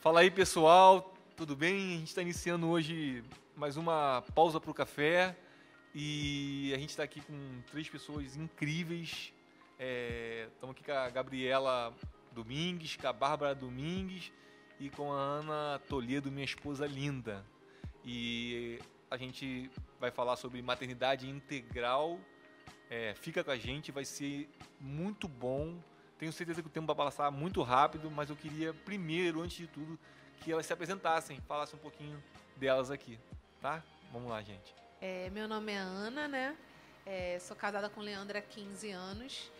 Fala aí, pessoal, tudo bem? A gente está iniciando hoje mais uma pausa para o café e a gente está aqui com três pessoas incríveis. Estamos é, aqui com a Gabriela Domingues, com a Bárbara Domingues e com a Ana Toledo, minha esposa linda. E a gente vai falar sobre maternidade integral. É, fica com a gente, vai ser muito bom. Tenho certeza que o tempo vai passar muito rápido, mas eu queria primeiro, antes de tudo, que elas se apresentassem, falassem um pouquinho delas aqui, tá? Vamos lá, gente. É, meu nome é Ana, né? É, sou casada com o Leandro há 15 anos.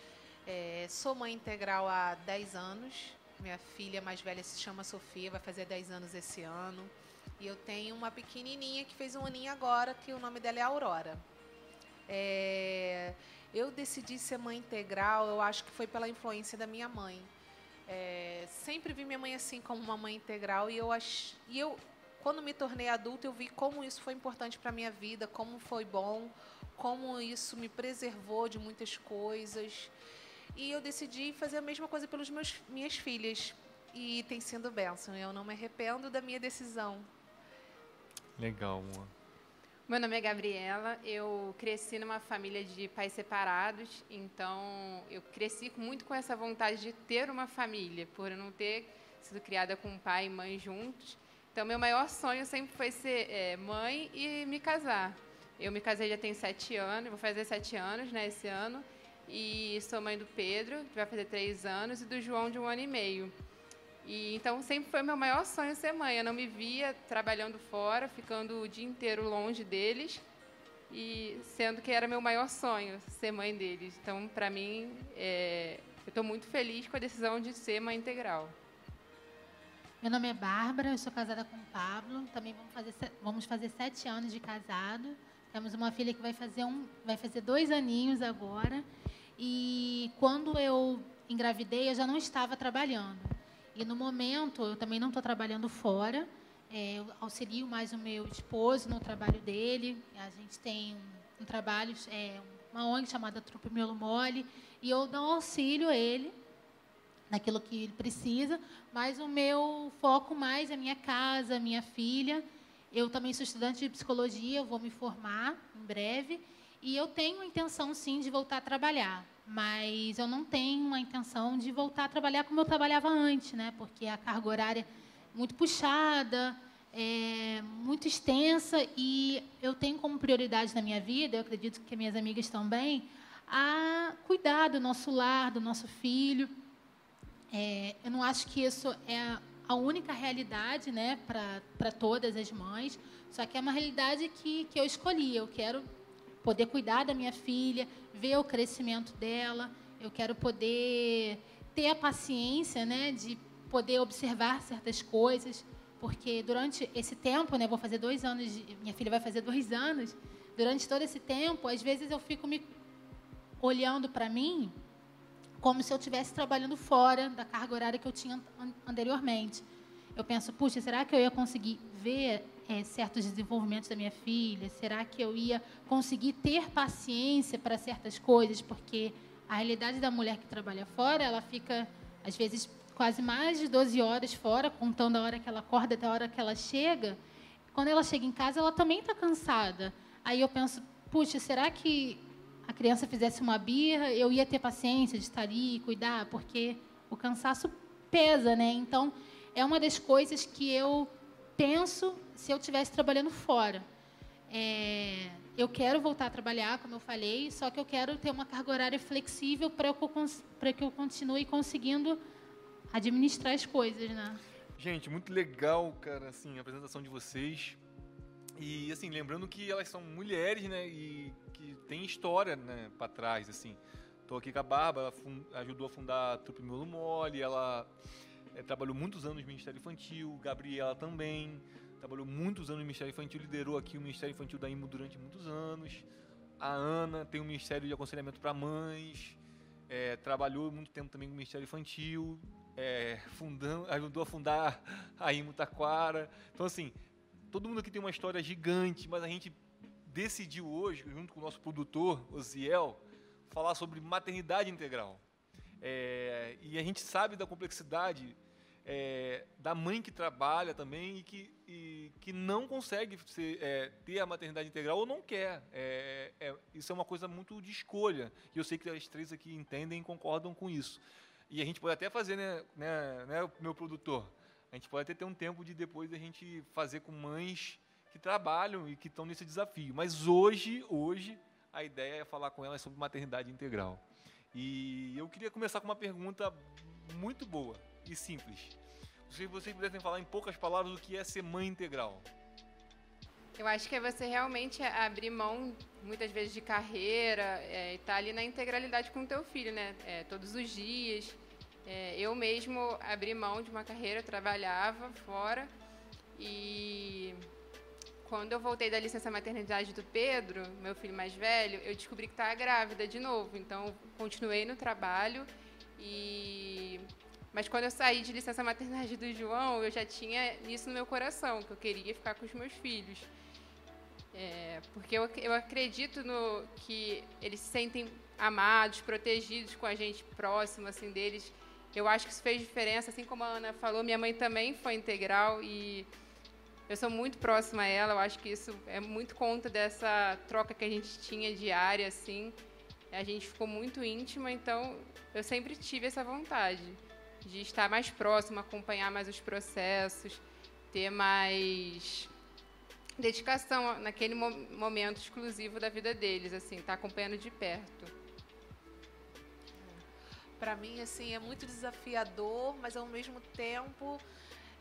É, sou mãe integral há 10 anos. Minha filha mais velha se chama Sofia, vai fazer 10 anos esse ano. E eu tenho uma pequenininha que fez um aninho agora, que o nome dela é Aurora. É, eu decidi ser mãe integral, eu acho que foi pela influência da minha mãe. É, sempre vi minha mãe assim como uma mãe integral e eu ach... e eu quando me tornei adulta eu vi como isso foi importante para minha vida, como foi bom, como isso me preservou de muitas coisas. E eu decidi fazer a mesma coisa pelas meus minhas filhas e tem sido bênção. Eu não me arrependo da minha decisão. Legal, amor. Meu nome é Gabriela, eu cresci numa família de pais separados, então eu cresci muito com essa vontade de ter uma família, por não ter sido criada com pai e mãe juntos. Então, meu maior sonho sempre foi ser é, mãe e me casar. Eu me casei já tem sete anos, vou fazer sete anos né, esse ano, e sou mãe do Pedro, que vai fazer três anos, e do João, de um ano e meio. E então sempre foi meu maior sonho ser mãe. Eu não me via trabalhando fora, ficando o dia inteiro longe deles, e sendo que era meu maior sonho ser mãe deles. Então, para mim, é, eu estou muito feliz com a decisão de ser mãe integral. Meu nome é Bárbara, eu sou casada com o Pablo. Também vamos fazer, vamos fazer sete anos de casado. Temos uma filha que vai fazer, um, vai fazer dois aninhos agora. E quando eu engravidei, eu já não estava trabalhando. E no momento, eu também não estou trabalhando fora. É, eu auxilio mais o meu esposo no trabalho dele. A gente tem um, um trabalho, é, uma ONG chamada Trupe Miolo Mole, e eu dou auxílio a ele naquilo que ele precisa, mas o meu foco mais é minha casa, minha filha. Eu também sou estudante de psicologia, vou me formar em breve, e eu tenho a intenção, sim, de voltar a trabalhar mas eu não tenho a intenção de voltar a trabalhar como eu trabalhava antes, né? Porque a carga horária é muito puxada, é muito extensa e eu tenho como prioridade na minha vida, eu acredito que minhas amigas também, a cuidar do nosso lar, do nosso filho. É, eu não acho que isso é a única realidade, né, para todas as mães. Só que é uma realidade que, que eu escolhi. Eu quero poder cuidar da minha filha, ver o crescimento dela. Eu quero poder ter a paciência, né, de poder observar certas coisas, porque durante esse tempo, né, vou fazer dois anos, de, minha filha vai fazer dois anos. Durante todo esse tempo, às vezes eu fico me olhando para mim como se eu estivesse trabalhando fora da carga horária que eu tinha anteriormente. Eu penso, puxa, será que eu ia conseguir ver é, certos desenvolvimentos da minha filha? Será que eu ia conseguir ter paciência para certas coisas? Porque a realidade da mulher que trabalha fora, ela fica, às vezes, quase mais de 12 horas fora, contando a hora que ela acorda até a hora que ela chega. Quando ela chega em casa, ela também está cansada. Aí eu penso, puxa, será que a criança fizesse uma birra, eu ia ter paciência de estar ali cuidar? Porque o cansaço pesa, né? Então, é uma das coisas que eu penso se eu estivesse trabalhando fora. É, eu quero voltar a trabalhar, como eu falei, só que eu quero ter uma carga horária flexível para que eu continue conseguindo administrar as coisas, né? Gente, muito legal, cara, assim, a apresentação de vocês. E, assim, lembrando que elas são mulheres, né, e que tem história, né, para trás, assim. Tô aqui com a Bárbara, ela ajudou a fundar a Trupe Miolo Mole, ela é, trabalhou muitos anos no Ministério Infantil, Gabriela também, trabalhou muitos anos no Ministério Infantil, liderou aqui o Ministério Infantil da IMO durante muitos anos. A Ana tem um Ministério de Aconselhamento para Mães, é, trabalhou muito tempo também no Ministério Infantil, é, fundando, ajudou a fundar a IMO Taquara. Então, assim, todo mundo aqui tem uma história gigante, mas a gente decidiu hoje, junto com o nosso produtor, Osiel, falar sobre maternidade integral. É, e a gente sabe da complexidade é, da mãe que trabalha também e que, e, que não consegue ser, é, ter a maternidade integral ou não quer. É, é, isso é uma coisa muito de escolha. E eu sei que as três aqui entendem e concordam com isso. E a gente pode até fazer, né, né, né meu produtor? A gente pode até ter um tempo de depois a gente fazer com mães que trabalham e que estão nesse desafio. Mas hoje, hoje, a ideia é falar com elas sobre maternidade integral. E eu queria começar com uma pergunta muito boa e simples. Se vocês pudessem falar em poucas palavras o que é ser mãe integral. Eu acho que é você realmente abrir mão, muitas vezes, de carreira é, estar tá ali na integralidade com o teu filho, né? É, todos os dias. É, eu mesmo abri mão de uma carreira, trabalhava fora e quando eu voltei da licença maternidade do Pedro, meu filho mais velho, eu descobri que estava grávida de novo. Então, continuei no trabalho e mas quando eu saí de licença maternidade do João, eu já tinha isso no meu coração, que eu queria ficar com os meus filhos. É, porque eu, eu acredito no que eles se sentem amados, protegidos com a gente próximo assim deles. Eu acho que isso fez diferença, assim como a Ana falou, minha mãe também foi integral e eu sou muito próxima a ela. Eu acho que isso é muito conta dessa troca que a gente tinha diária, assim. A gente ficou muito íntima, então eu sempre tive essa vontade de estar mais próximo, acompanhar mais os processos, ter mais dedicação naquele momento exclusivo da vida deles, assim, estar acompanhando de perto. Para mim, assim, é muito desafiador, mas ao mesmo tempo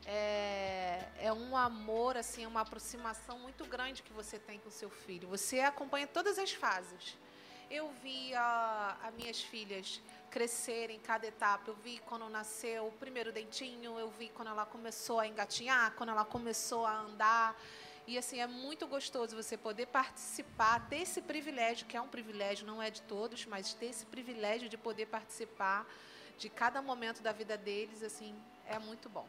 é, é, um amor, assim, uma aproximação muito grande que você tem com seu filho. Você acompanha todas as fases. Eu vi as minhas filhas crescer em cada etapa. Eu vi quando nasceu o primeiro dentinho, eu vi quando ela começou a engatinhar, quando ela começou a andar. E assim, é muito gostoso você poder participar, ter esse privilégio, que é um privilégio, não é de todos, mas ter esse privilégio de poder participar de cada momento da vida deles, assim, é muito bom.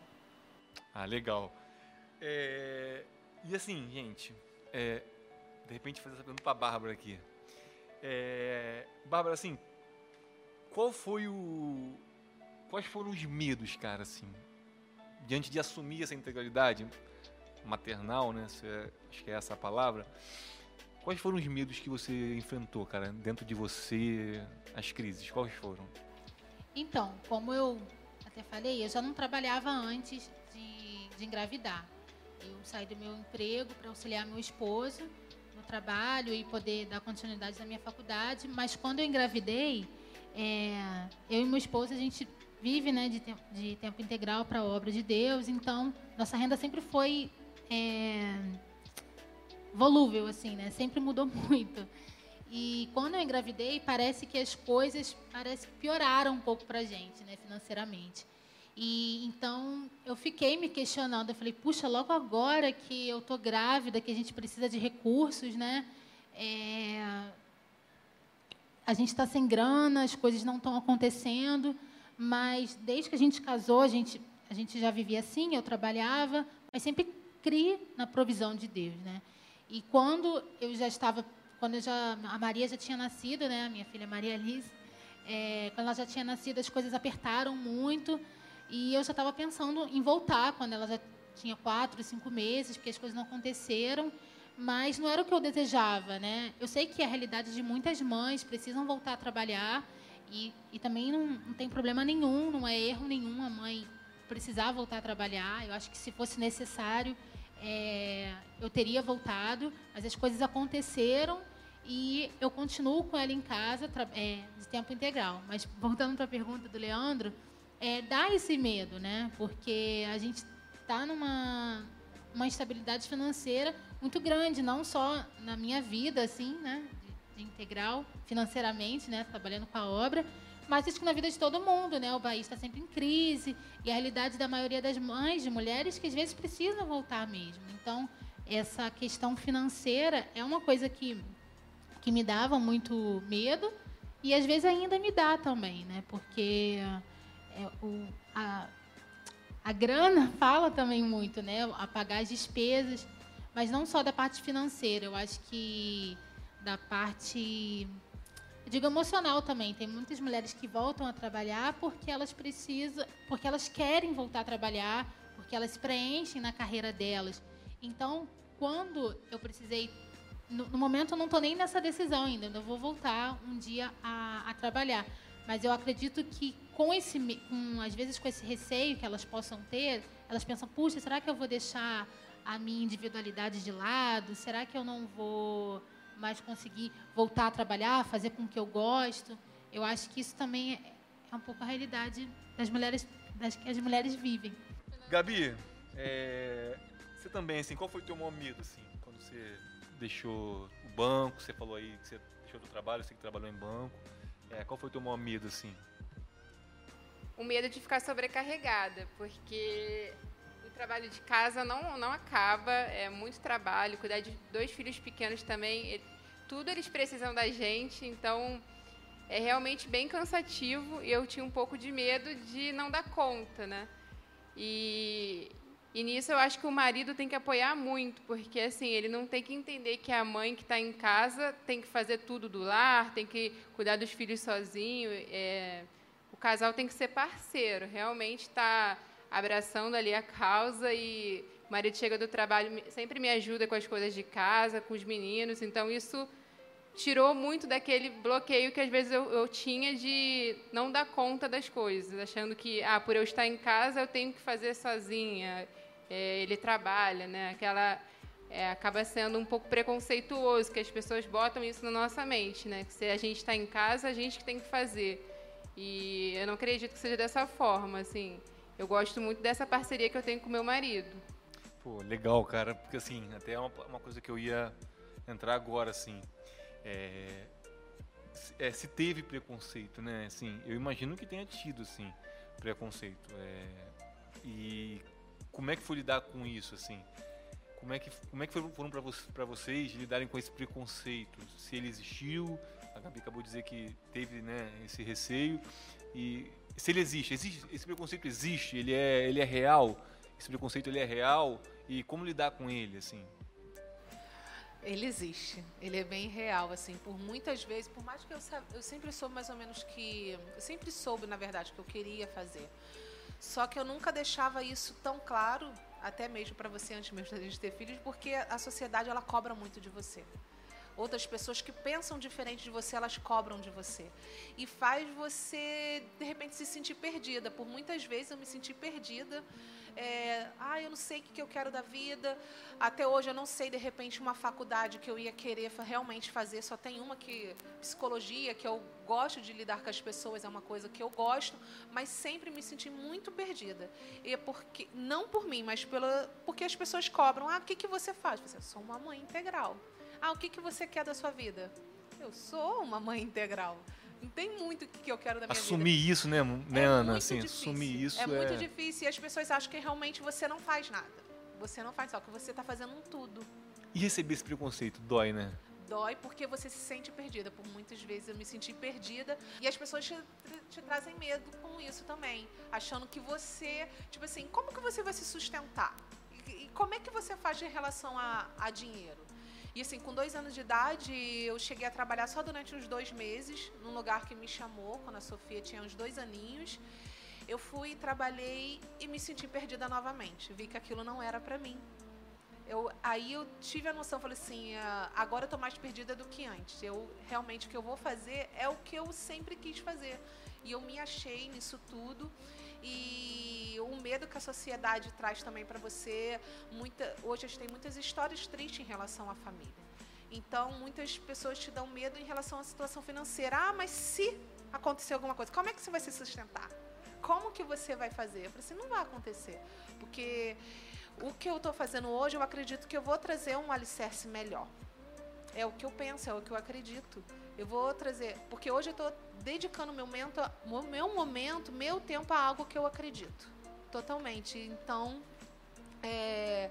Ah, legal. É... E assim, gente, é... de repente fazer essa pergunta para a Bárbara aqui. É... Bárbara, assim, qual foi o. Quais foram os medos, cara, assim, diante de assumir essa integralidade maternal, né? É, acho que é essa a palavra. Quais foram os medos que você enfrentou, cara, dentro de você, as crises? Quais foram? Então, como eu até falei, eu já não trabalhava antes de, de engravidar. Eu saí do meu emprego para auxiliar meu esposo no trabalho e poder dar continuidade na minha faculdade. Mas quando eu engravidei, é, eu e meu esposo, a gente vive né, de, tempo, de tempo integral para a obra de Deus, então nossa renda sempre foi é, volúvel, assim, né? Sempre mudou muito. E quando eu engravidei, parece que as coisas parece que pioraram um pouco para a gente, né, financeiramente. E então eu fiquei me questionando, eu falei, puxa, logo agora que eu tô grávida, que a gente precisa de recursos, né? É, a gente está sem grana, as coisas não estão acontecendo, mas desde que a gente casou, a gente, a gente já vivia assim, eu trabalhava, mas sempre criei na provisão de Deus, né? E quando eu já estava, quando eu já, a Maria já tinha nascido, né? A minha filha Maria Alice, é, quando ela já tinha nascido, as coisas apertaram muito e eu já estava pensando em voltar quando ela já tinha quatro, cinco meses, porque as coisas não aconteceram mas não era o que eu desejava, né? Eu sei que a realidade de muitas mães precisam voltar a trabalhar e, e também não, não tem problema nenhum, não é erro nenhum a mãe precisar voltar a trabalhar. Eu acho que se fosse necessário, é, eu teria voltado, mas as coisas aconteceram e eu continuo com ela em casa é, de tempo integral. Mas voltando para a pergunta do Leandro, é, dá esse medo, né? Porque a gente está numa uma instabilidade financeira muito grande, não só na minha vida, assim, né, de, de integral, financeiramente, né, trabalhando com a obra, mas isso na vida de todo mundo, né? O país está sempre em crise e a realidade da maioria das mães, de mulheres, que às vezes precisam voltar mesmo. Então, essa questão financeira é uma coisa que, que me dava muito medo e às vezes ainda me dá também, né? Porque é, o, a, a grana fala também muito, né? A pagar as despesas, mas não só da parte financeira. Eu acho que da parte digo emocional também. Tem muitas mulheres que voltam a trabalhar porque elas precisam, porque elas querem voltar a trabalhar, porque elas preenchem na carreira delas. Então, quando eu precisei no, no momento eu não estou nem nessa decisão ainda, eu vou voltar um dia a, a trabalhar. Mas eu acredito que com esse, com, às vezes com esse receio que elas possam ter, elas pensam, puxa, será que eu vou deixar a minha individualidade de lado? Será que eu não vou mais conseguir voltar a trabalhar, fazer com que eu gosto? Eu acho que isso também é, é um pouco a realidade das mulheres, das que as mulheres vivem. Gabi, é, você também, assim, qual foi o teu medo, assim, quando você deixou o banco, você falou aí que você deixou do trabalho, você que trabalhou em banco. É, qual foi o teu medo, assim? O medo de ficar sobrecarregada, porque o trabalho de casa não, não acaba, é muito trabalho, cuidar de dois filhos pequenos também, tudo eles precisam da gente, então é realmente bem cansativo e eu tinha um pouco de medo de não dar conta, né? E e nisso eu acho que o marido tem que apoiar muito, porque assim, ele não tem que entender que a mãe que está em casa tem que fazer tudo do lar, tem que cuidar dos filhos sozinho. É, casal tem que ser parceiro, realmente está abraçando ali a causa e o marido chega do trabalho, sempre me ajuda com as coisas de casa, com os meninos, então isso tirou muito daquele bloqueio que às vezes eu, eu, tinha de não dar conta das coisas, achando que, ah, por eu estar em casa eu tenho que fazer sozinha é, ele trabalha, né? Aquela é, acaba sendo um pouco preconceituoso, que as pessoas botam isso na nossa mente, né? Que se a gente está em casa, a gente que tem que fazer. E eu não acredito que seja dessa forma, assim. Eu gosto muito dessa parceria que eu tenho com meu marido. Pô, legal, cara, porque assim, até é uma, uma coisa que eu ia entrar agora, assim. É, é, se teve preconceito, né? Assim, eu imagino que tenha tido, assim, preconceito. É, e como é que foi lidar com isso, assim? Como é que, como é que foram para vocês, lidarem com esse preconceito? Se ele existiu, a Gabi acabou de dizer que teve né, esse receio. E se ele existe, existe, esse preconceito existe, ele é, ele é real, esse preconceito ele é real e como lidar com ele, assim? Ele existe, ele é bem real, assim, por muitas vezes, por mais que eu, eu sempre soube mais ou menos que, eu sempre soube, na verdade, que eu queria fazer. Só que eu nunca deixava isso tão claro, até mesmo para você antes mesmo da gente ter filhos, porque a sociedade ela cobra muito de você. Outras pessoas que pensam diferente de você, elas cobram de você. E faz você, de repente, se sentir perdida. Por muitas vezes eu me senti perdida é, ah, eu não sei o que eu quero da vida. Até hoje eu não sei, de repente, uma faculdade que eu ia querer realmente fazer. Só tem uma que, psicologia, que eu gosto de lidar com as pessoas, é uma coisa que eu gosto, mas sempre me senti muito perdida. E é porque, não por mim, mas pela, porque as pessoas cobram. Ah, o que, que você faz? Eu sou uma mãe integral. Ah, o que, que você quer da sua vida? Eu sou uma mãe integral. Não tem muito o que eu quero da minha assumir vida. isso, né, né é Ana? Assim, difícil. assumir isso é, é muito difícil e as pessoas acham que realmente você não faz nada. Você não faz só que você está fazendo um tudo. E receber esse preconceito dói, né? Dói porque você se sente perdida. Por muitas vezes eu me senti perdida e as pessoas te, te trazem medo com isso também, achando que você, tipo assim, como que você vai se sustentar? E, e como é que você faz em relação a, a dinheiro? E assim, com dois anos de idade, eu cheguei a trabalhar só durante uns dois meses, num lugar que me chamou, quando a Sofia tinha uns dois aninhos. Eu fui, trabalhei e me senti perdida novamente. Vi que aquilo não era para mim. Eu, aí eu tive a noção, falei assim, ah, agora eu estou mais perdida do que antes. Eu realmente o que eu vou fazer é o que eu sempre quis fazer. E eu me achei nisso tudo e o medo que a sociedade traz também para você. Muita, hoje a gente tem muitas histórias tristes em relação à família. Então, muitas pessoas te dão medo em relação à situação financeira. Ah, mas se acontecer alguma coisa, como é que você vai se sustentar? Como que você vai fazer? Eu falei assim, não vai acontecer. Porque o que eu estou fazendo hoje, eu acredito que eu vou trazer um alicerce melhor. É o que eu penso, é o que eu acredito. Eu vou trazer, porque hoje eu estou dedicando meu momento, meu momento, meu tempo a algo que eu acredito, totalmente. Então, é,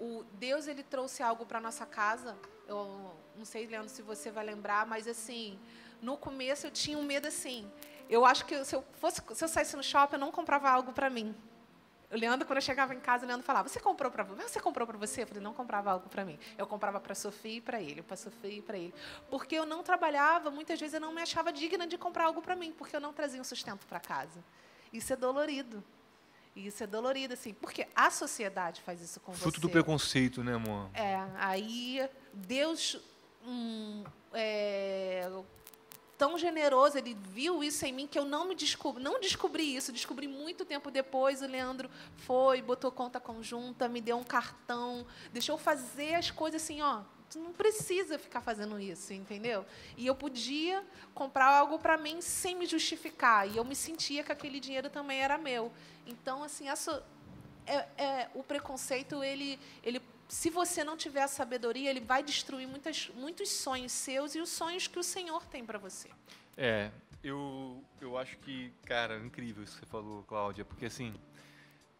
o Deus ele trouxe algo para nossa casa. Eu não sei, Leandro, se você vai lembrar, mas assim, no começo eu tinha um medo assim. Eu acho que se eu fosse, se eu saísse no shopping, eu não comprava algo para mim. O Leandro, quando eu chegava em casa, o Leandro falava: Você comprou para você? Você comprou para você? Eu falei: Não comprava algo para mim. Eu comprava para Sofia e para ele, para Sofia e para ele. Porque eu não trabalhava, muitas vezes eu não me achava digna de comprar algo para mim, porque eu não trazia um sustento para casa. Isso é dolorido. Isso é dolorido, assim, porque a sociedade faz isso com Fruto você. Fruto do preconceito, né, amor? É, aí Deus hum, é, tão generoso, ele viu isso em mim que eu não me descobri, não descobri isso, descobri muito tempo depois. O Leandro foi, botou conta conjunta, me deu um cartão, deixou fazer as coisas assim, ó. Tu não precisa ficar fazendo isso, entendeu? E eu podia comprar algo para mim sem me justificar. E eu me sentia que aquele dinheiro também era meu. Então, assim, essa, é, é, o preconceito, ele, ele se você não tiver a sabedoria, ele vai destruir muitas, muitos sonhos seus e os sonhos que o Senhor tem para você. É, eu, eu acho que, cara, incrível isso que você falou, Cláudia, porque assim,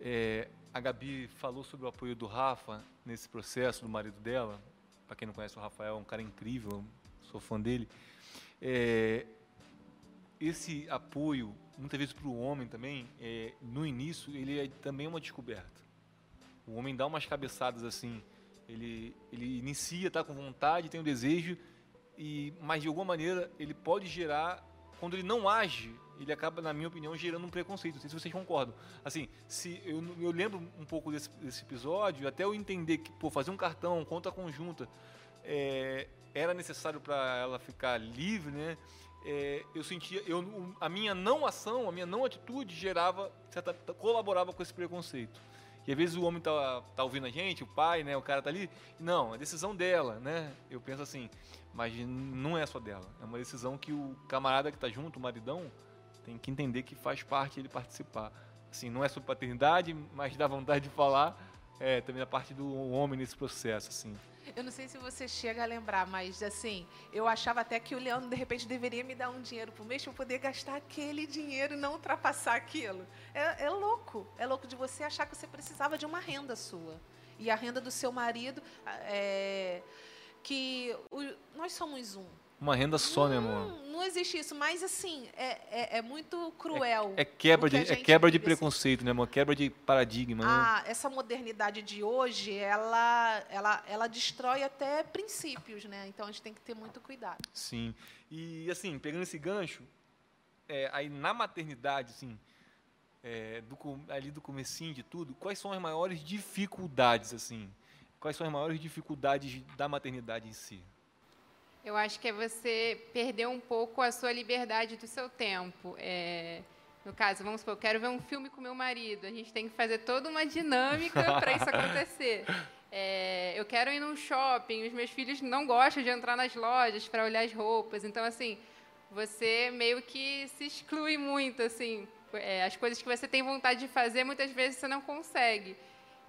é, a Gabi falou sobre o apoio do Rafa nesse processo, do marido dela. Para quem não conhece o Rafael, é um cara incrível, sou fã dele. É, esse apoio, muitas vezes para o homem também, é, no início, ele é também uma descoberta. O homem dá umas cabeçadas assim, ele, ele inicia, está com vontade, tem o um desejo, e, mas de alguma maneira ele pode gerar, quando ele não age, ele acaba, na minha opinião, gerando um preconceito. Não sei se vocês concordam. Assim, se eu, eu lembro um pouco desse, desse episódio, até eu entender que por fazer um cartão, conta conjunta, é, era necessário para ela ficar livre, né? É, eu sentia, eu, a minha não ação, a minha não atitude gerava, certa, colaborava com esse preconceito. E às vezes o homem tá, tá ouvindo a gente, o pai, né, o cara tá ali, não, é decisão dela, né? Eu penso assim, mas não é só dela, é uma decisão que o camarada que tá junto, o maridão, tem que entender que faz parte ele participar. Assim, não é sobre paternidade, mas dá vontade de falar é, também a parte do homem nesse processo, assim. Eu não sei se você chega a lembrar, mas assim, eu achava até que o Leandro de repente deveria me dar um dinheiro por mês para eu poder gastar aquele dinheiro e não ultrapassar aquilo. É, é, louco, é louco de você achar que você precisava de uma renda sua e a renda do seu marido, é, que o, nós somos um. Uma renda só, né, amor? Não existe isso, mas assim, é, é, é muito cruel. É, é quebra, de, é quebra de preconceito, assim. né, amor? Quebra de paradigma. Né? Ah, essa modernidade de hoje, ela, ela, ela destrói até princípios, né? Então a gente tem que ter muito cuidado. Sim. E assim, pegando esse gancho, é, aí na maternidade, assim, é, do, ali do comecinho de tudo, quais são as maiores dificuldades, assim? Quais são as maiores dificuldades da maternidade em si? Eu acho que é você perder um pouco a sua liberdade do seu tempo. É, no caso, vamos supor, eu quero ver um filme com meu marido. A gente tem que fazer toda uma dinâmica para isso acontecer. É, eu quero ir num shopping. Os meus filhos não gostam de entrar nas lojas para olhar as roupas. Então, assim, você meio que se exclui muito, assim. É, as coisas que você tem vontade de fazer, muitas vezes você não consegue.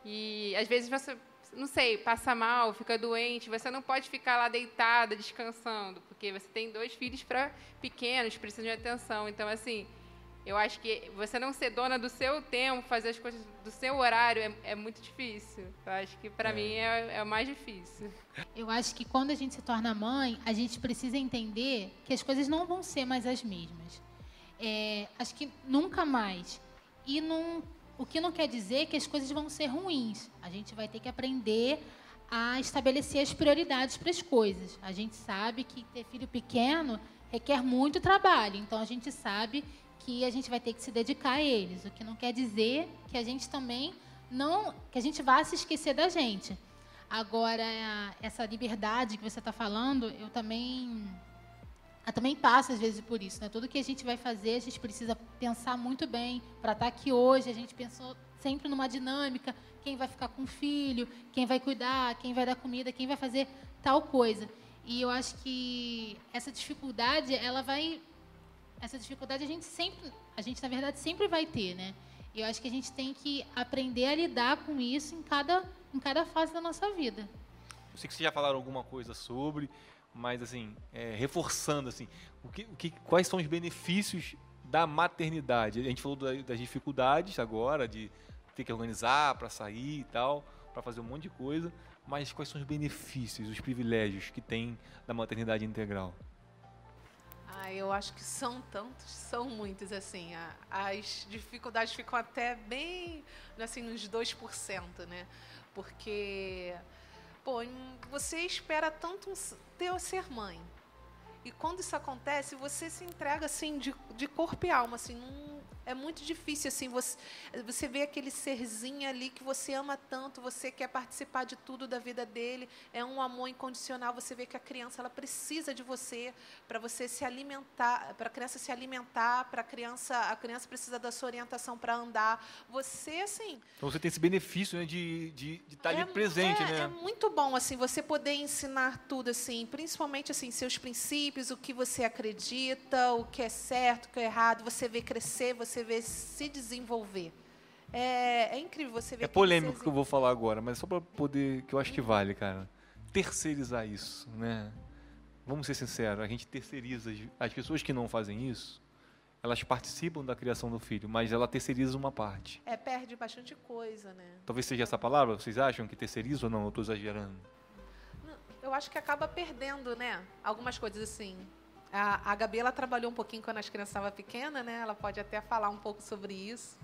E às vezes você não sei, passa mal, fica doente, você não pode ficar lá deitada, descansando, porque você tem dois filhos para pequenos, precisam de atenção. Então, assim, eu acho que você não ser dona do seu tempo, fazer as coisas do seu horário é, é muito difícil. Eu acho que para é. mim é, é o mais difícil. Eu acho que quando a gente se torna mãe, a gente precisa entender que as coisas não vão ser mais as mesmas. É, acho que nunca mais. E não o que não quer dizer que as coisas vão ser ruins. A gente vai ter que aprender a estabelecer as prioridades para as coisas. A gente sabe que ter filho pequeno requer muito trabalho, então a gente sabe que a gente vai ter que se dedicar a eles. O que não quer dizer que a gente também não, que a gente vá se esquecer da gente. Agora, essa liberdade que você está falando, eu também também passa às vezes por isso, né? Tudo que a gente vai fazer, a gente precisa pensar muito bem para estar tá aqui hoje. A gente pensou sempre numa dinâmica, quem vai ficar com o filho, quem vai cuidar, quem vai dar comida, quem vai fazer tal coisa. E eu acho que essa dificuldade, ela vai essa dificuldade a gente sempre, a gente na verdade sempre vai ter, né? E eu acho que a gente tem que aprender a lidar com isso em cada em cada fase da nossa vida. Eu sei que vocês já falaram alguma coisa sobre, mas assim, é, reforçando assim, o que, o que, quais são os benefícios da maternidade? A gente falou das dificuldades agora, de ter que organizar para sair e tal, para fazer um monte de coisa, mas quais são os benefícios, os privilégios que tem da maternidade integral? Ah, eu acho que são tantos, são muitos, assim. As dificuldades ficam até bem, assim, nos 2%, né? Porque, pô, você espera tanto ter ser mãe. E quando isso acontece, você se entrega, assim, de, de corpo e alma, assim, num, é muito difícil, assim, você, você vê aquele serzinho ali que você ama tanto, você quer participar de tudo da vida dele, é um amor incondicional, você vê que a criança, ela precisa de você para você se alimentar, para a criança se alimentar, para a criança, a criança precisa da sua orientação para andar, você, assim... Então você tem esse benefício, né, de, de, de estar tá é, ali presente, é, né? É muito bom, assim, você poder ensinar tudo, assim, principalmente, assim, seus princípios, o que você acredita, o que é certo, o que é errado, você vê crescer, você você vê se desenvolver. É, é incrível você ver. É polêmico o que eu vou falar agora, mas só para poder, que eu acho que vale, cara. Terceirizar isso, né? Vamos ser sinceros, a gente terceiriza as pessoas que não fazem isso. Elas participam da criação do filho, mas ela terceiriza uma parte. É, perde bastante coisa, né? Talvez seja essa palavra. Vocês acham que terceiriza ou não? Eu estou exagerando. Eu acho que acaba perdendo, né? Algumas coisas assim. A, a Gabi ela trabalhou um pouquinho quando as crianças estavam pequenas, né? Ela pode até falar um pouco sobre isso.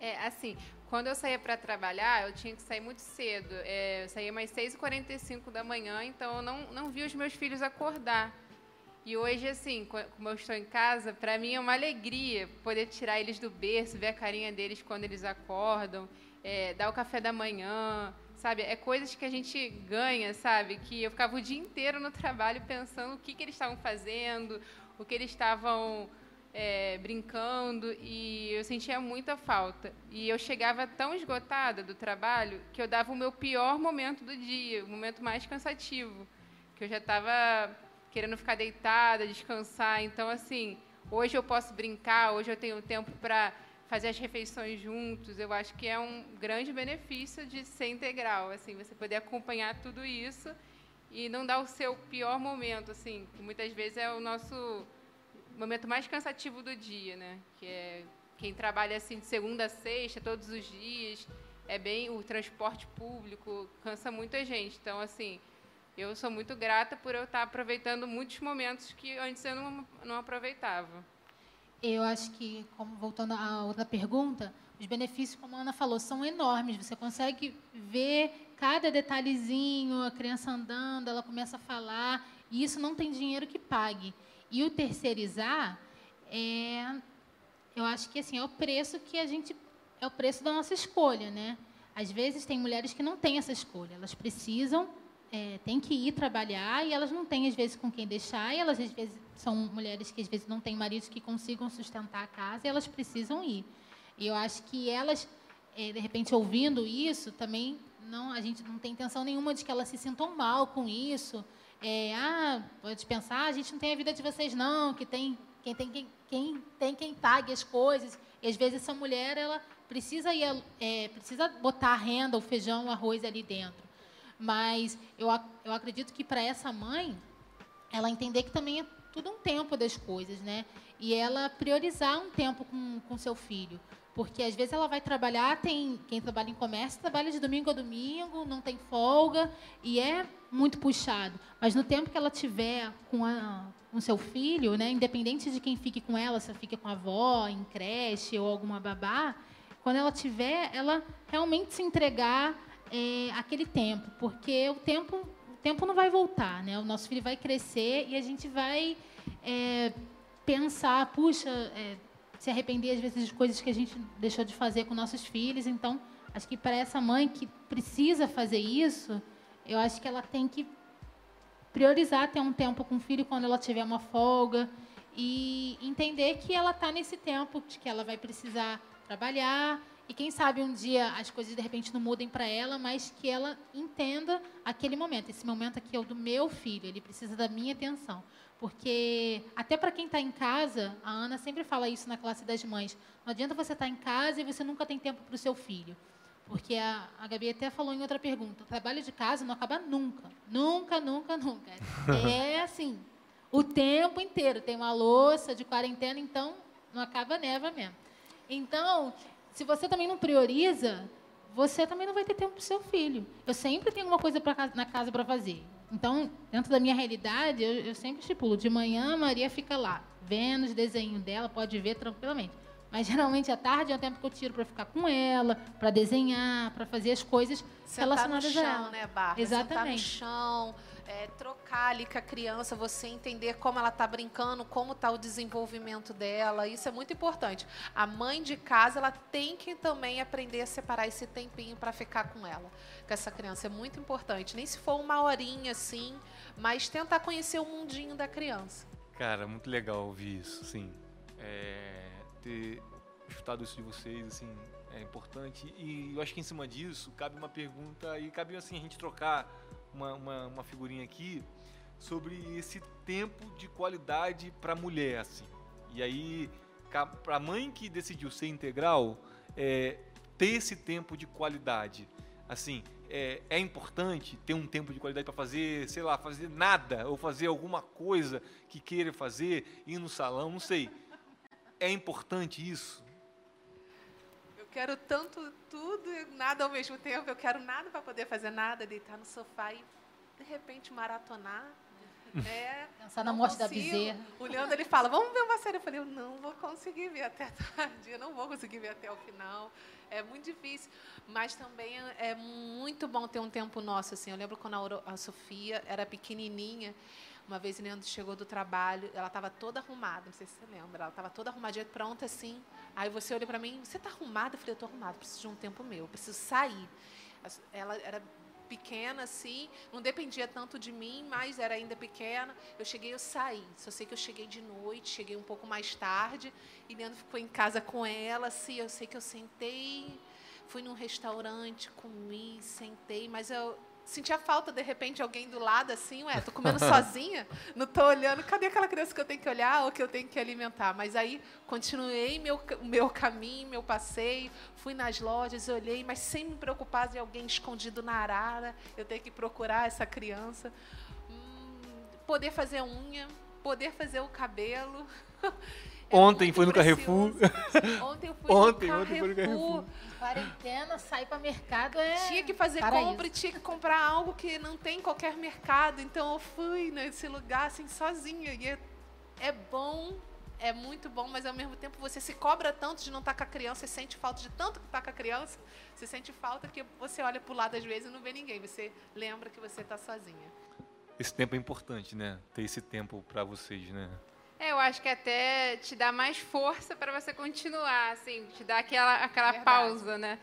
É, assim, quando eu saía para trabalhar, eu tinha que sair muito cedo. É, eu saía mais 6h45 da manhã, então eu não, não vi os meus filhos acordar. E hoje, assim, como eu estou em casa, para mim é uma alegria poder tirar eles do berço, ver a carinha deles quando eles acordam, é, dar o café da manhã, sabe? É coisas que a gente ganha, sabe? Que eu ficava o dia inteiro no trabalho pensando o que, que eles estavam fazendo, o que eles estavam é, brincando, e eu sentia muita falta. E eu chegava tão esgotada do trabalho que eu dava o meu pior momento do dia, o momento mais cansativo, que eu já estava querendo ficar deitada, descansar. Então, assim, hoje eu posso brincar, hoje eu tenho tempo para fazer as refeições juntos, eu acho que é um grande benefício de ser integral, assim, você poder acompanhar tudo isso e não dar o seu pior momento, assim, que muitas vezes é o nosso momento mais cansativo do dia, né? Que é quem trabalha assim de segunda a sexta, todos os dias, é bem o transporte público cansa muita gente. Então, assim, eu sou muito grata por eu estar aproveitando muitos momentos que antes eu não, não aproveitava. Eu acho que, como, voltando à outra pergunta, os benefícios, como a Ana falou, são enormes. Você consegue ver cada detalhezinho, a criança andando, ela começa a falar, e isso não tem dinheiro que pague. E o terceirizar, é, eu acho que assim, é o preço que a gente. É o preço da nossa escolha, né? Às vezes tem mulheres que não têm essa escolha, elas precisam é, têm que ir trabalhar e elas não têm, às vezes, com quem deixar, e elas, às vezes, são mulheres que, às vezes, não têm maridos que consigam sustentar a casa e elas precisam ir. E eu acho que elas, é, de repente, ouvindo isso, também não, a gente não tem intenção nenhuma de que elas se sintam mal com isso. É, ah, pode pensar, a gente não tem a vida de vocês, não, que tem quem tem quem, quem tem quem pague as coisas. E às vezes essa mulher ela precisa ir, é, precisa botar a renda, o feijão, o arroz ali dentro. Mas eu, eu acredito que para essa mãe, ela entender que também é tudo um tempo das coisas, né? E ela priorizar um tempo com, com seu filho. Porque às vezes ela vai trabalhar, tem quem trabalha em comércio trabalha de domingo a domingo, não tem folga e é muito puxado. Mas no tempo que ela tiver com, a, com seu filho, né, independente de quem fique com ela, se ela fica com a avó, em creche ou alguma babá, quando ela tiver, ela realmente se entregar é, aquele tempo, porque o tempo, tempo não vai voltar, né? O nosso filho vai crescer e a gente vai é, pensar, puxa, é, se arrepender às vezes de coisas que a gente deixou de fazer com nossos filhos. Então, acho que para essa mãe que precisa fazer isso, eu acho que ela tem que priorizar ter um tempo com o filho quando ela tiver uma folga e entender que ela está nesse tempo de que ela vai precisar trabalhar e quem sabe um dia as coisas de repente não mudem para ela, mas que ela entenda aquele momento. Esse momento aqui é o do meu filho, ele precisa da minha atenção. Porque, até para quem está em casa, a Ana sempre fala isso na classe das mães: não adianta você estar tá em casa e você nunca tem tempo para o seu filho. Porque a, a Gabi até falou em outra pergunta: o trabalho de casa não acaba nunca. Nunca, nunca, nunca. É assim, o tempo inteiro. Tem uma louça de quarentena, então não acaba neva mesmo. Então, se você também não prioriza, você também não vai ter tempo para o seu filho. Eu sempre tenho uma coisa pra, na casa para fazer. Então, dentro da minha realidade, eu, eu sempre estipulo, de manhã a Maria fica lá, vendo os desenhos dela, pode ver tranquilamente. Mas geralmente à tarde é o tempo que eu tiro para ficar com ela, para desenhar, para fazer as coisas Sentar relacionadas no chão, a ela. né? Exatamente. Sentar no chão, é, trocar ali com a criança, você entender como ela está brincando, como está o desenvolvimento dela. Isso é muito importante. A mãe de casa, ela tem que também aprender a separar esse tempinho para ficar com ela, com essa criança. É muito importante. Nem se for uma horinha assim, mas tentar conhecer o mundinho da criança. Cara, muito legal ouvir isso, sim. É, ter escutado isso de vocês, assim, é importante. E eu acho que em cima disso cabe uma pergunta e cabe assim a gente trocar uma, uma, uma figurinha aqui sobre esse tempo de qualidade para a mulher, assim. E aí, para a mãe que decidiu ser integral, é, ter esse tempo de qualidade, assim, é, é importante ter um tempo de qualidade para fazer, sei lá, fazer nada ou fazer alguma coisa que queira fazer, ir no salão, não sei. É importante isso? Quero tanto tudo e nada ao mesmo tempo. Eu quero nada para poder fazer nada, deitar no sofá e de repente maratonar. É, Pensar na morte da consigo. bezerra. O Leandro ele fala, vamos ver uma série. Eu falei, eu não vou conseguir ver até tarde, eu não vou conseguir ver até o final. É muito difícil. Mas também é muito bom ter um tempo nosso. Assim. Eu lembro quando a Sofia era pequenininha, uma vez o Leandro chegou do trabalho, ela estava toda arrumada, não sei se você lembra, ela estava toda arrumadinha, pronta assim. Aí você olha para mim, você está arrumada? Eu falei, eu estou arrumada, preciso de um tempo meu, eu preciso sair. Ela era pequena assim, não dependia tanto de mim, mas era ainda pequena. Eu cheguei, eu saí. Só sei que eu cheguei de noite, cheguei um pouco mais tarde, e Leandro ficou em casa com ela, assim, eu sei que eu sentei, fui num restaurante, comi, sentei, mas eu sentia falta de repente alguém do lado assim, ué, tô comendo sozinha, não tô olhando, cadê aquela criança que eu tenho que olhar ou que eu tenho que alimentar? Mas aí continuei meu meu caminho, meu passeio, fui nas lojas, olhei, mas sem me preocupar de alguém escondido na arara, eu tenho que procurar essa criança. Hum, poder fazer unha, poder fazer o cabelo. Ontem foi no Carrefour. Ontem eu fui Ontem, no ontem foi no Carrefour. Quarentena, sair para mercado é. Tinha que fazer paraíso. compra e tinha que comprar algo que não tem em qualquer mercado. Então eu fui nesse lugar assim sozinha. E é, é bom, é muito bom, mas ao mesmo tempo você se cobra tanto de não estar com a criança, você sente falta de tanto que estar com a criança, você sente falta que você olha pro lado às vezes e não vê ninguém. Você lembra que você está sozinha. Esse tempo é importante, né? Ter esse tempo para vocês, né? É, eu acho que até te dá mais força para você continuar, assim, te dá aquela, aquela Verdade. pausa, né?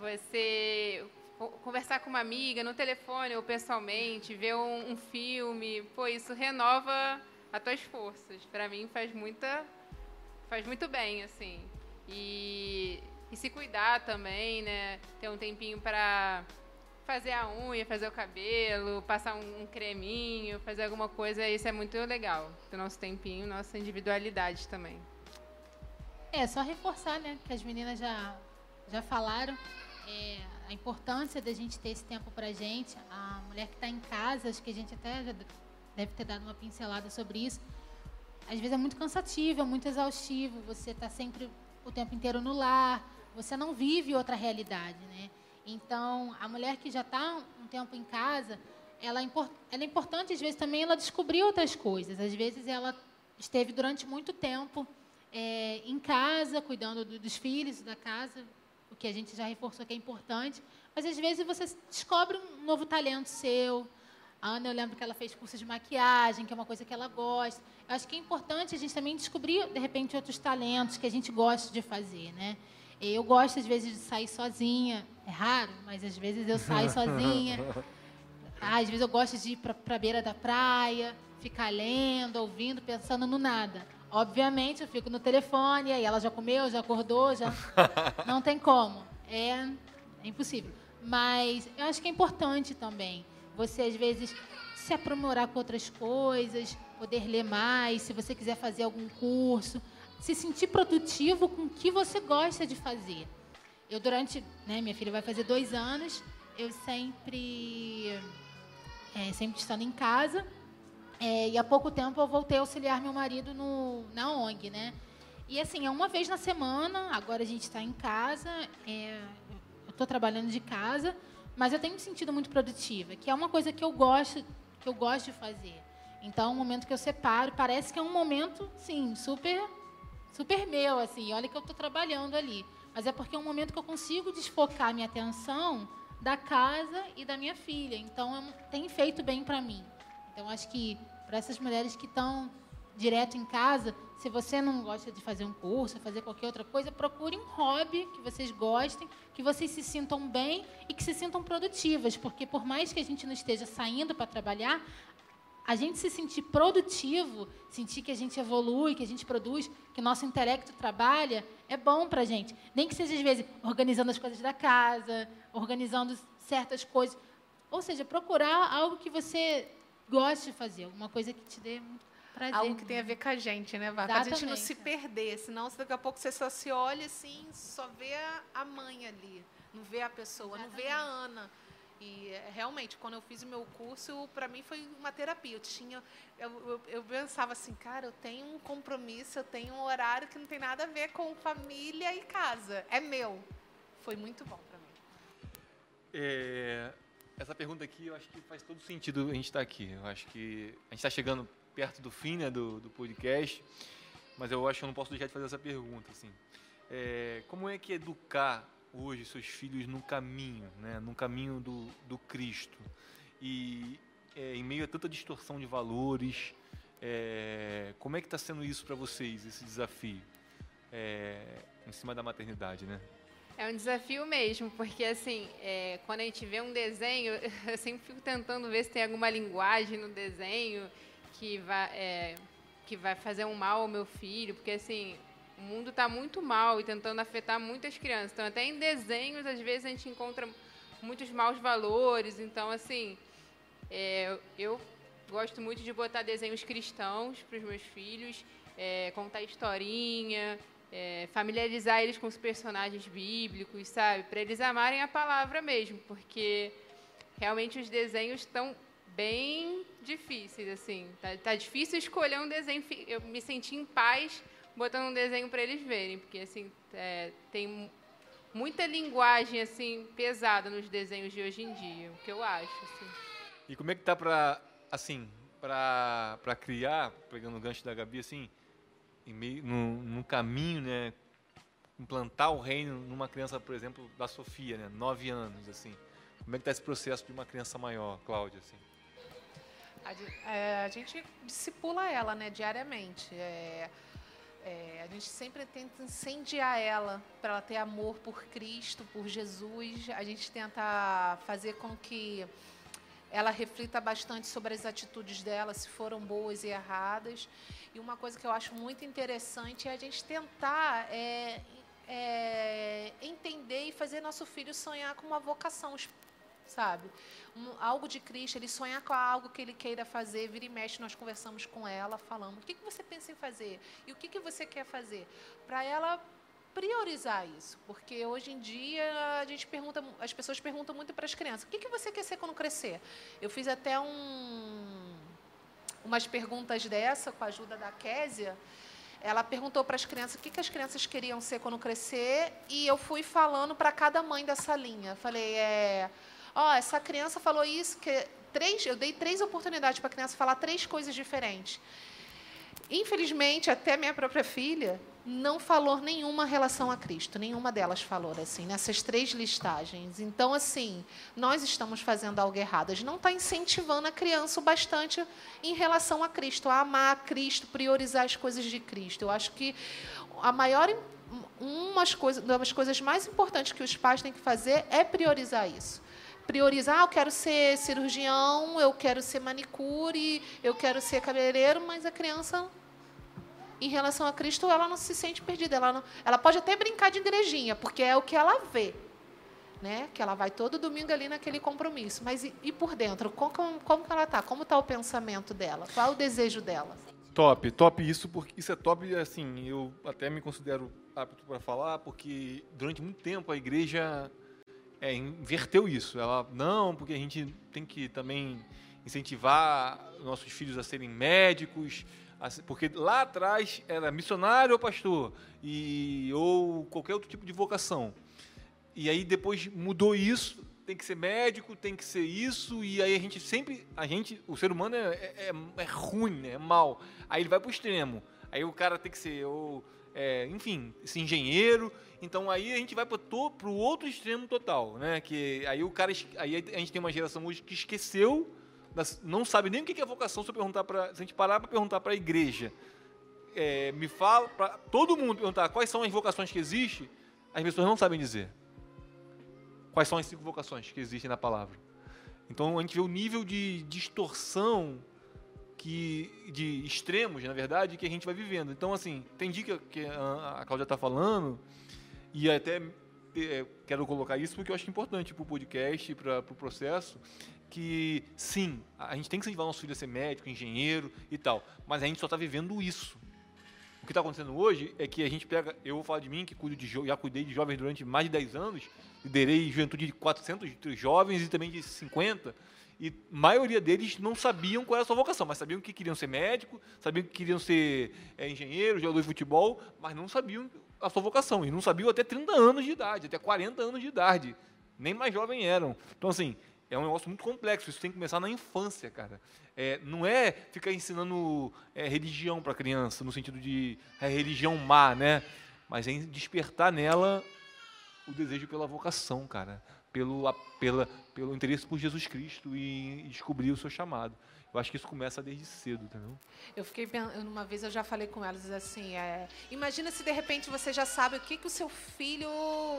Você co- conversar com uma amiga no telefone ou pessoalmente, ver um, um filme, pô, isso renova as tuas forças. Para mim faz muita, faz muito bem, assim. E, e se cuidar também, né? Ter um tempinho para fazer a unha, fazer o cabelo, passar um, um creminho, fazer alguma coisa, isso é muito legal. Ter nosso tempinho, nossa individualidade também. É, só reforçar, né? Que as meninas já, já falaram. é, a importância da gente ter esse tempo pra gente. A mulher que está em casa, acho que a gente até já deve ter dado uma pincelada sobre isso. Às vezes é muito cansativo, é muito exaustivo. Você está sempre o tempo inteiro no lar. Você não vive outra realidade, né? Então, a mulher que já está um tempo em casa, ela é, ela é importante, às vezes, também ela descobrir outras coisas. Às vezes, ela esteve durante muito tempo é, em casa, cuidando do- dos filhos, da casa, o que a gente já reforçou que é importante. Mas, às vezes, você descobre um novo talento seu. A Ana, eu lembro que ela fez curso de maquiagem, que é uma coisa que ela gosta. Eu acho que é importante a gente também descobrir, de repente, outros talentos que a gente gosta de fazer, né? Eu gosto, às vezes, de sair sozinha. É raro, mas às vezes eu saio sozinha. Ah, Às vezes eu gosto de ir para a beira da praia, ficar lendo, ouvindo, pensando no nada. Obviamente, eu fico no telefone, aí ela já comeu, já acordou, já. Não tem como. É, é impossível. Mas eu acho que é importante também você, às vezes, se aprimorar com outras coisas, poder ler mais, se você quiser fazer algum curso, se sentir produtivo com o que você gosta de fazer. Eu, durante. Né, minha filha vai fazer dois anos, eu sempre. é, sempre estando em casa. É, e há pouco tempo eu voltei a auxiliar meu marido no, na ONG, né? E assim, é uma vez na semana, agora a gente está em casa, é, eu estou trabalhando de casa, mas eu tenho me sentido muito produtiva, que é uma coisa que eu gosto que eu gosto de fazer. Então, é um momento que eu separo, parece que é um momento, sim, super, super meu, assim. Olha que eu estou trabalhando ali, mas é porque é um momento que eu consigo desfocar minha atenção da casa e da minha filha. Então, é tem feito bem para mim. Então, acho que para essas mulheres que estão direto em casa, se você não gosta de fazer um curso, fazer qualquer outra coisa, procure um hobby que vocês gostem, que vocês se sintam bem e que se sintam produtivas, porque por mais que a gente não esteja saindo para trabalhar, a gente se sentir produtivo, sentir que a gente evolui, que a gente produz, que nosso intelecto trabalha, é bom para a gente. Nem que seja, às vezes, organizando as coisas da casa, organizando certas coisas. Ou seja, procurar algo que você goste de fazer, alguma coisa que te dê prazer. Algo que tem a ver com a gente, né, Vá? Para a gente não se perder, senão daqui a pouco você só se olha assim, só vê a mãe ali, não vê a pessoa, Exatamente. não vê a Ana. E realmente, quando eu fiz o meu curso, para mim foi uma terapia. Eu tinha, eu, eu, eu, pensava assim, cara, eu tenho um compromisso, eu tenho um horário que não tem nada a ver com família e casa. É meu. Foi muito bom para mim. É, essa pergunta aqui, eu acho que faz todo sentido a gente estar tá aqui. Eu acho que a gente está chegando perto do fim né, do, do podcast, mas eu acho que eu não posso deixar de fazer essa pergunta. Assim. É, como é que educar hoje seus filhos no caminho, né, no caminho do, do Cristo. E é, em meio a tanta distorção de valores, é, como é que está sendo isso para vocês, esse desafio é, em cima da maternidade, né? É um desafio mesmo, porque assim, é, quando a gente vê um desenho, eu sempre fico tentando ver se tem alguma linguagem no desenho que vai, é, que vai fazer um mal ao meu filho, porque assim, o mundo está muito mal e tentando afetar muitas crianças. Então, até em desenhos, às vezes, a gente encontra muitos maus valores. Então, assim, é, eu gosto muito de botar desenhos cristãos para os meus filhos, é, contar historinha, é, familiarizar eles com os personagens bíblicos, sabe? Para eles amarem a palavra mesmo, porque realmente os desenhos estão bem difíceis, assim. Tá, tá difícil escolher um desenho. Eu me senti em paz botando um desenho para eles verem, porque assim é, tem muita linguagem assim pesada nos desenhos de hoje em dia, o que eu acho. Assim. E como é que tá para assim para para criar, pegando o gancho da Gabi assim, em meio no, no caminho, né, implantar o reino numa criança, por exemplo, da Sofia, né, nove anos assim. Como é que está esse processo de uma criança maior, Cláudia, assim? A, é, a gente discipula ela, né, diariamente. É, é, a gente sempre tenta incendiar ela para ela ter amor por Cristo, por Jesus. A gente tenta fazer com que ela reflita bastante sobre as atitudes dela, se foram boas e erradas. E uma coisa que eu acho muito interessante é a gente tentar é, é, entender e fazer nosso filho sonhar com uma vocação sabe? Um, algo de Cristo, ele sonha com algo que ele queira fazer, vira e mexe, nós conversamos com ela, falamos, o que, que você pensa em fazer? E o que, que você quer fazer? Para ela priorizar isso, porque hoje em dia a gente pergunta, as pessoas perguntam muito para as crianças, o que, que você quer ser quando crescer? Eu fiz até um, umas perguntas dessa com a ajuda da Késia, ela perguntou para as crianças o que, que as crianças queriam ser quando crescer e eu fui falando para cada mãe dessa linha. Falei, é, Ó, oh, essa criança falou isso, que três, eu dei três oportunidades para a criança falar três coisas diferentes. Infelizmente, até minha própria filha não falou nenhuma relação a Cristo, nenhuma delas falou assim, nessas três listagens. Então, assim, nós estamos fazendo algo errado. A gente não está incentivando a criança o bastante em relação a Cristo, a amar a Cristo, priorizar as coisas de Cristo. Eu acho que a maior uma das coisas mais importantes que os pais têm que fazer é priorizar isso priorizar, ah, eu quero ser cirurgião, eu quero ser manicure, eu quero ser cabeleireiro, mas a criança, em relação a Cristo, ela não se sente perdida. Ela, não, ela pode até brincar de igrejinha, porque é o que ela vê. Né? Que ela vai todo domingo ali naquele compromisso. Mas e, e por dentro? Como, como, como ela está? Como está o pensamento dela? Qual é o desejo dela? Top, top isso, porque isso é top, assim, eu até me considero apto para falar, porque durante muito tempo a igreja é, inverteu isso. Ela, não, porque a gente tem que também incentivar nossos filhos a serem médicos, porque lá atrás era missionário ou pastor, e, ou qualquer outro tipo de vocação. E aí depois mudou isso, tem que ser médico, tem que ser isso, e aí a gente sempre, a gente, o ser humano é, é, é ruim, né? é mal. Aí ele vai pro extremo. Aí o cara tem que ser, ou, é, enfim, esse engenheiro. Então aí a gente vai para o outro extremo total, né? Que aí o cara, aí a gente tem uma geração hoje que esqueceu, não sabe nem o que é vocação. Se, eu perguntar se a gente parar para perguntar para a igreja, é, me fala, para todo mundo perguntar quais são as vocações que existem, as pessoas não sabem dizer. Quais são as cinco vocações que existem na palavra? Então a gente vê o nível de distorção que de extremos, na verdade, que a gente vai vivendo. Então assim, tem dica que a, Cláudia está falando e até é, quero colocar isso porque eu acho importante para o podcast, para o pro processo, que sim, a gente tem que incentivar nosso filho a ser médico, engenheiro e tal, mas a gente só está vivendo isso. O que está acontecendo hoje é que a gente pega, eu vou falar de mim, que cuido de, já cuidei de jovens durante mais de 10 anos, liderei juventude de 400 jovens e também de 50, e maioria deles não sabiam qual era a sua vocação, mas sabiam que queriam ser médico, sabiam que queriam ser é, engenheiro, jogador de futebol, mas não sabiam a sua vocação, e não sabiam até 30 anos de idade, até 40 anos de idade, nem mais jovem eram. Então, assim, é um negócio muito complexo, isso tem que começar na infância, cara. É, não é ficar ensinando é, religião para a criança, no sentido de é, religião má, né? Mas é despertar nela o desejo pela vocação, cara. Pelo, pela, pelo interesse por Jesus Cristo e, e descobrir o seu chamado. Eu acho que isso começa desde cedo, entendeu? Eu fiquei uma vez eu já falei com elas assim, é, imagina se de repente você já sabe o que, que o seu filho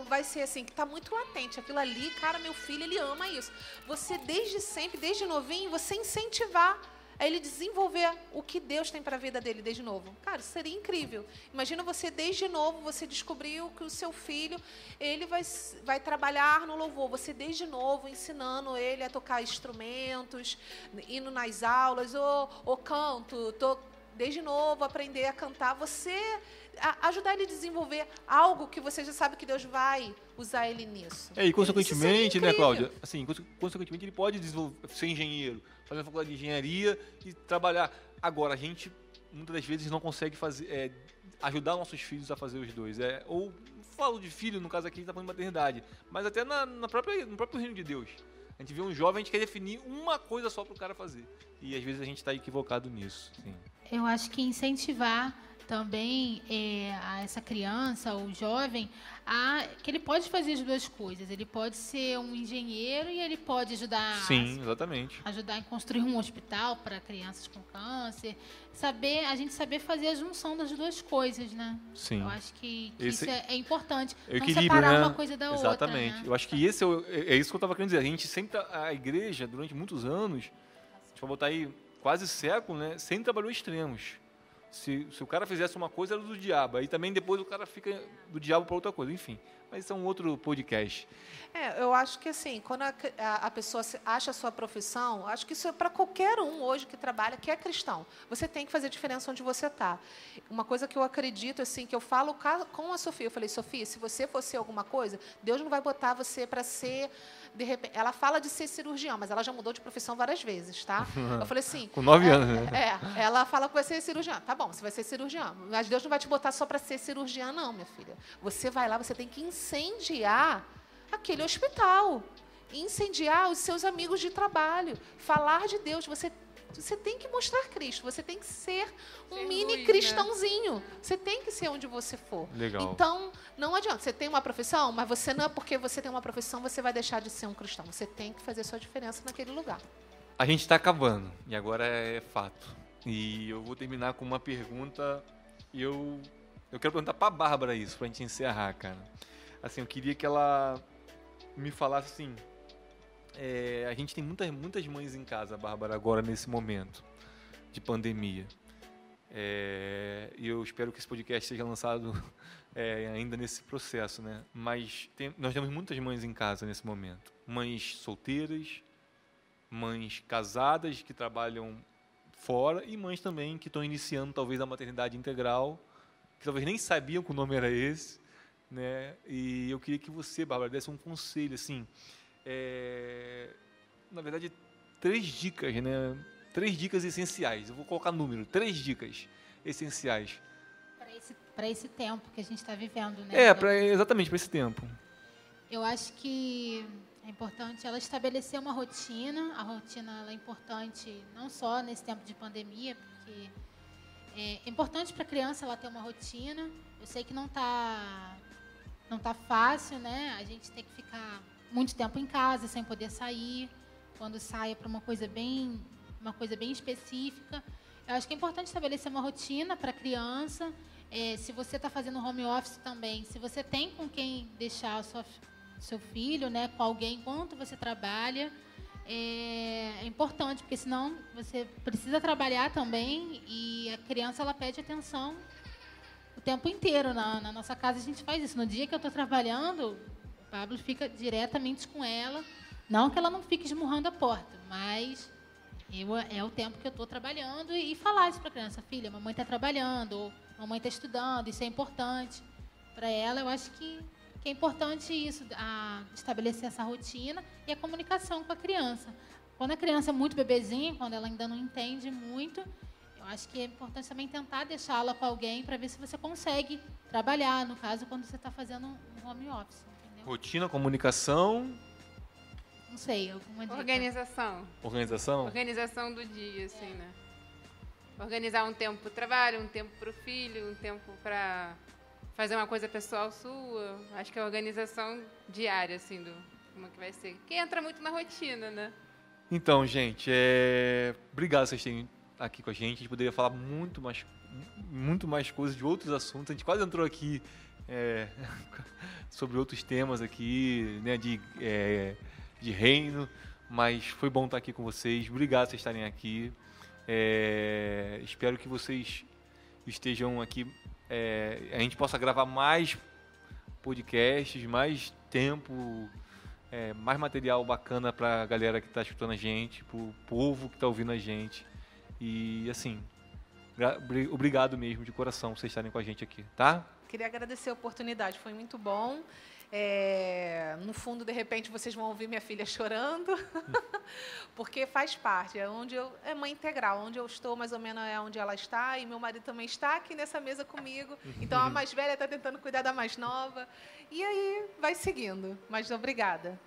vai ser assim, que está muito latente. Aquilo ali, cara, meu filho, ele ama isso. Você desde sempre, desde novinho, você incentivar a ele desenvolver o que Deus tem para a vida dele desde novo. Cara, seria incrível. Imagina você desde novo, você descobriu que o seu filho, ele vai, vai trabalhar no louvor. Você desde novo ensinando ele a tocar instrumentos, indo nas aulas, ou, ou canto, tô, desde novo aprender a cantar. Você a, ajudar ele a desenvolver algo que você já sabe que Deus vai usar ele nisso. É, e consequentemente, né, Cláudia? Assim, consequentemente ele pode ser engenheiro, fazer uma faculdade de engenharia e trabalhar. Agora, a gente muitas das vezes não consegue fazer, é, ajudar nossos filhos a fazer os dois. É, ou falo de filho, no caso aqui a gente está falando de maternidade, mas até na, na, própria, no próprio reino de Deus. A gente vê um jovem, a gente quer definir uma coisa só para o cara fazer. E às vezes a gente está equivocado nisso. Sim. Eu acho que incentivar também é, a essa criança ou jovem a, que ele pode fazer as duas coisas. Ele pode ser um engenheiro e ele pode ajudar. Sim, exatamente. Ajudar em construir um hospital para crianças com câncer. Saber, a gente saber fazer a junção das duas coisas, né? Sim. Eu acho que, que esse, isso é, é importante. É não separar né? uma coisa da exatamente. outra. Exatamente. Né? Eu acho que esse é, é, é isso que eu estava querendo dizer. A gente sempre, a igreja, durante muitos anos, a gente vai botar aí quase século, né? Sempre trabalhou extremos se, se o cara fizesse uma coisa, era do diabo. Aí também depois o cara fica do diabo para outra coisa. Enfim, mas isso é um outro podcast. É, eu acho que assim, quando a, a, pessoa acha a sua profissão, acho que isso é para qualquer um hoje que trabalha, que é cristão. Você tem que fazer diferença onde você está. Uma coisa que eu acredito, assim, que eu falo com a Sofia, eu falei, Sofia, se você fosse alguma coisa, Deus não vai botar você para ser de repente, ela fala de ser cirurgiã, mas ela já mudou de profissão várias vezes, tá? Eu falei assim. Com nove é, anos, né? É, ela fala que vai ser cirurgiã. Tá bom, você vai ser cirurgiã. Mas Deus não vai te botar só para ser cirurgiã, não, minha filha. Você vai lá, você tem que incendiar aquele hospital. Incendiar os seus amigos de trabalho. Falar de Deus. Você você tem que mostrar Cristo, você tem que ser um ser mini luz, né? cristãozinho. Né? Você tem que ser onde você for. Legal. Então, não adianta. Você tem uma profissão, mas você não é porque você tem uma profissão, você vai deixar de ser um cristão. Você tem que fazer sua diferença naquele lugar. A gente está acabando, e agora é fato. E eu vou terminar com uma pergunta. Eu, eu quero perguntar para a Bárbara isso, para a gente encerrar, cara. Assim, eu queria que ela me falasse assim, é, a gente tem muitas, muitas mães em casa, Bárbara, agora nesse momento de pandemia. É, e eu espero que esse podcast seja lançado é, ainda nesse processo, né? Mas tem, nós temos muitas mães em casa nesse momento. Mães solteiras, mães casadas que trabalham fora e mães também que estão iniciando talvez a maternidade integral, que talvez nem sabiam que o nome era esse, né? E eu queria que você, Bárbara, desse um conselho assim é, na verdade, três dicas, né? Três dicas essenciais. Eu vou colocar número, três dicas essenciais. Para esse, esse tempo que a gente está vivendo, né? É, pra, exatamente para esse tempo. Eu acho que É importante ela estabelecer uma rotina. A rotina é importante não só nesse tempo de pandemia, porque é importante para a criança ela ter uma rotina. Eu sei que não está não tá fácil, né? A gente tem que ficar muito tempo em casa sem poder sair. Quando sai é para uma coisa bem uma coisa bem específica. Eu acho que é importante estabelecer uma rotina para a criança. É, se você está fazendo home office também, se você tem com quem deixar sua, seu filho, né, com alguém enquanto você trabalha, é, é, importante, porque senão você precisa trabalhar também e a criança ela pede atenção o tempo inteiro. Na, na nossa casa a gente faz isso. No dia que eu estou trabalhando, Pablo fica diretamente com ela. Não que ela não fique esmurrando a porta, mas eu, é o tempo que eu estou trabalhando e, e falar isso para a criança, filha, mamãe está trabalhando, ou mamãe está estudando, isso é importante para ela. Eu acho que, que é importante isso, a, estabelecer essa rotina e a comunicação com a criança. Quando a criança é muito bebezinha, quando ela ainda não entende muito, eu acho que é importante também tentar deixá-la com alguém para ver se você consegue trabalhar, no caso, quando você está fazendo um home office. Entendeu? Rotina, comunicação, não sei, alguma dica. Organização. Organização? Organização do dia, assim, é. né? Organizar um tempo para o trabalho, um tempo para o filho, um tempo para fazer uma coisa pessoal sua. Acho que é a organização diária, assim, do como é que vai ser. Que entra muito na rotina, né? Então, gente, é... obrigado vocês terem aqui com a gente. A gente poderia falar muito mais, muito mais coisas de outros assuntos. A gente quase entrou aqui é... sobre outros temas aqui, né, de é de reino, mas foi bom estar aqui com vocês. Obrigado por vocês estarem aqui. É, espero que vocês estejam aqui, é, a gente possa gravar mais podcasts, mais tempo, é, mais material bacana para a galera que está escutando a gente, para o povo que está ouvindo a gente. E assim, obrigado mesmo de coração vocês estarem com a gente aqui, tá? Queria agradecer a oportunidade, foi muito bom. É, no fundo, de repente, vocês vão ouvir minha filha chorando, porque faz parte. É onde eu é mãe integral, onde eu estou mais ou menos é onde ela está e meu marido também está aqui nessa mesa comigo. Então a mais velha está tentando cuidar da mais nova e aí vai seguindo. Mas obrigada.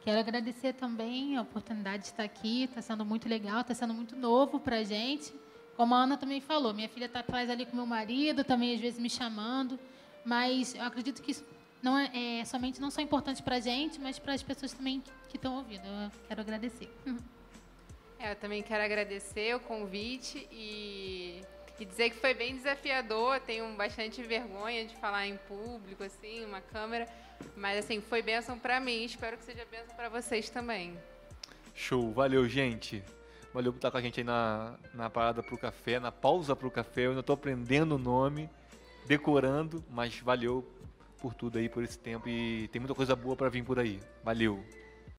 Quero agradecer também a oportunidade de estar aqui. Está sendo muito legal, está sendo muito novo para a gente. Como a Ana também falou, minha filha está atrás ali com meu marido, também às vezes me chamando. Mas eu acredito que isso não é, é somente não só importante para a gente, mas para as pessoas também que estão ouvindo. Eu quero agradecer. É, eu também quero agradecer o convite e, e dizer que foi bem desafiador. Tenho bastante vergonha de falar em público, assim, uma câmera. Mas, assim, foi bênção para mim. Espero que seja bênção para vocês também. Show. Valeu, gente. Valeu por estar com a gente aí na, na parada pro café, na pausa pro café. Eu ainda estou aprendendo o nome, decorando, mas valeu por tudo aí, por esse tempo. E tem muita coisa boa para vir por aí. Valeu!